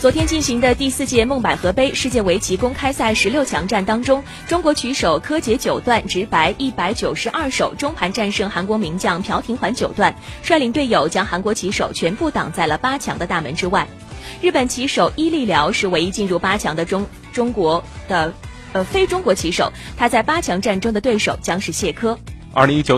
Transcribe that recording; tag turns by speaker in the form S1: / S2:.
S1: 昨天进行的第四届梦百合杯世界围棋公开赛十六强战当中中国棋手柯洁九段直白一百九十二手中盘战胜韩国名将朴廷桓九段率领队友将韩国棋手全部挡在了八强的大门之外。日本棋手伊利辽是唯一进入八强的中中国的呃非中国棋手他在八强战中的对手将是谢柯。
S2: 二零一九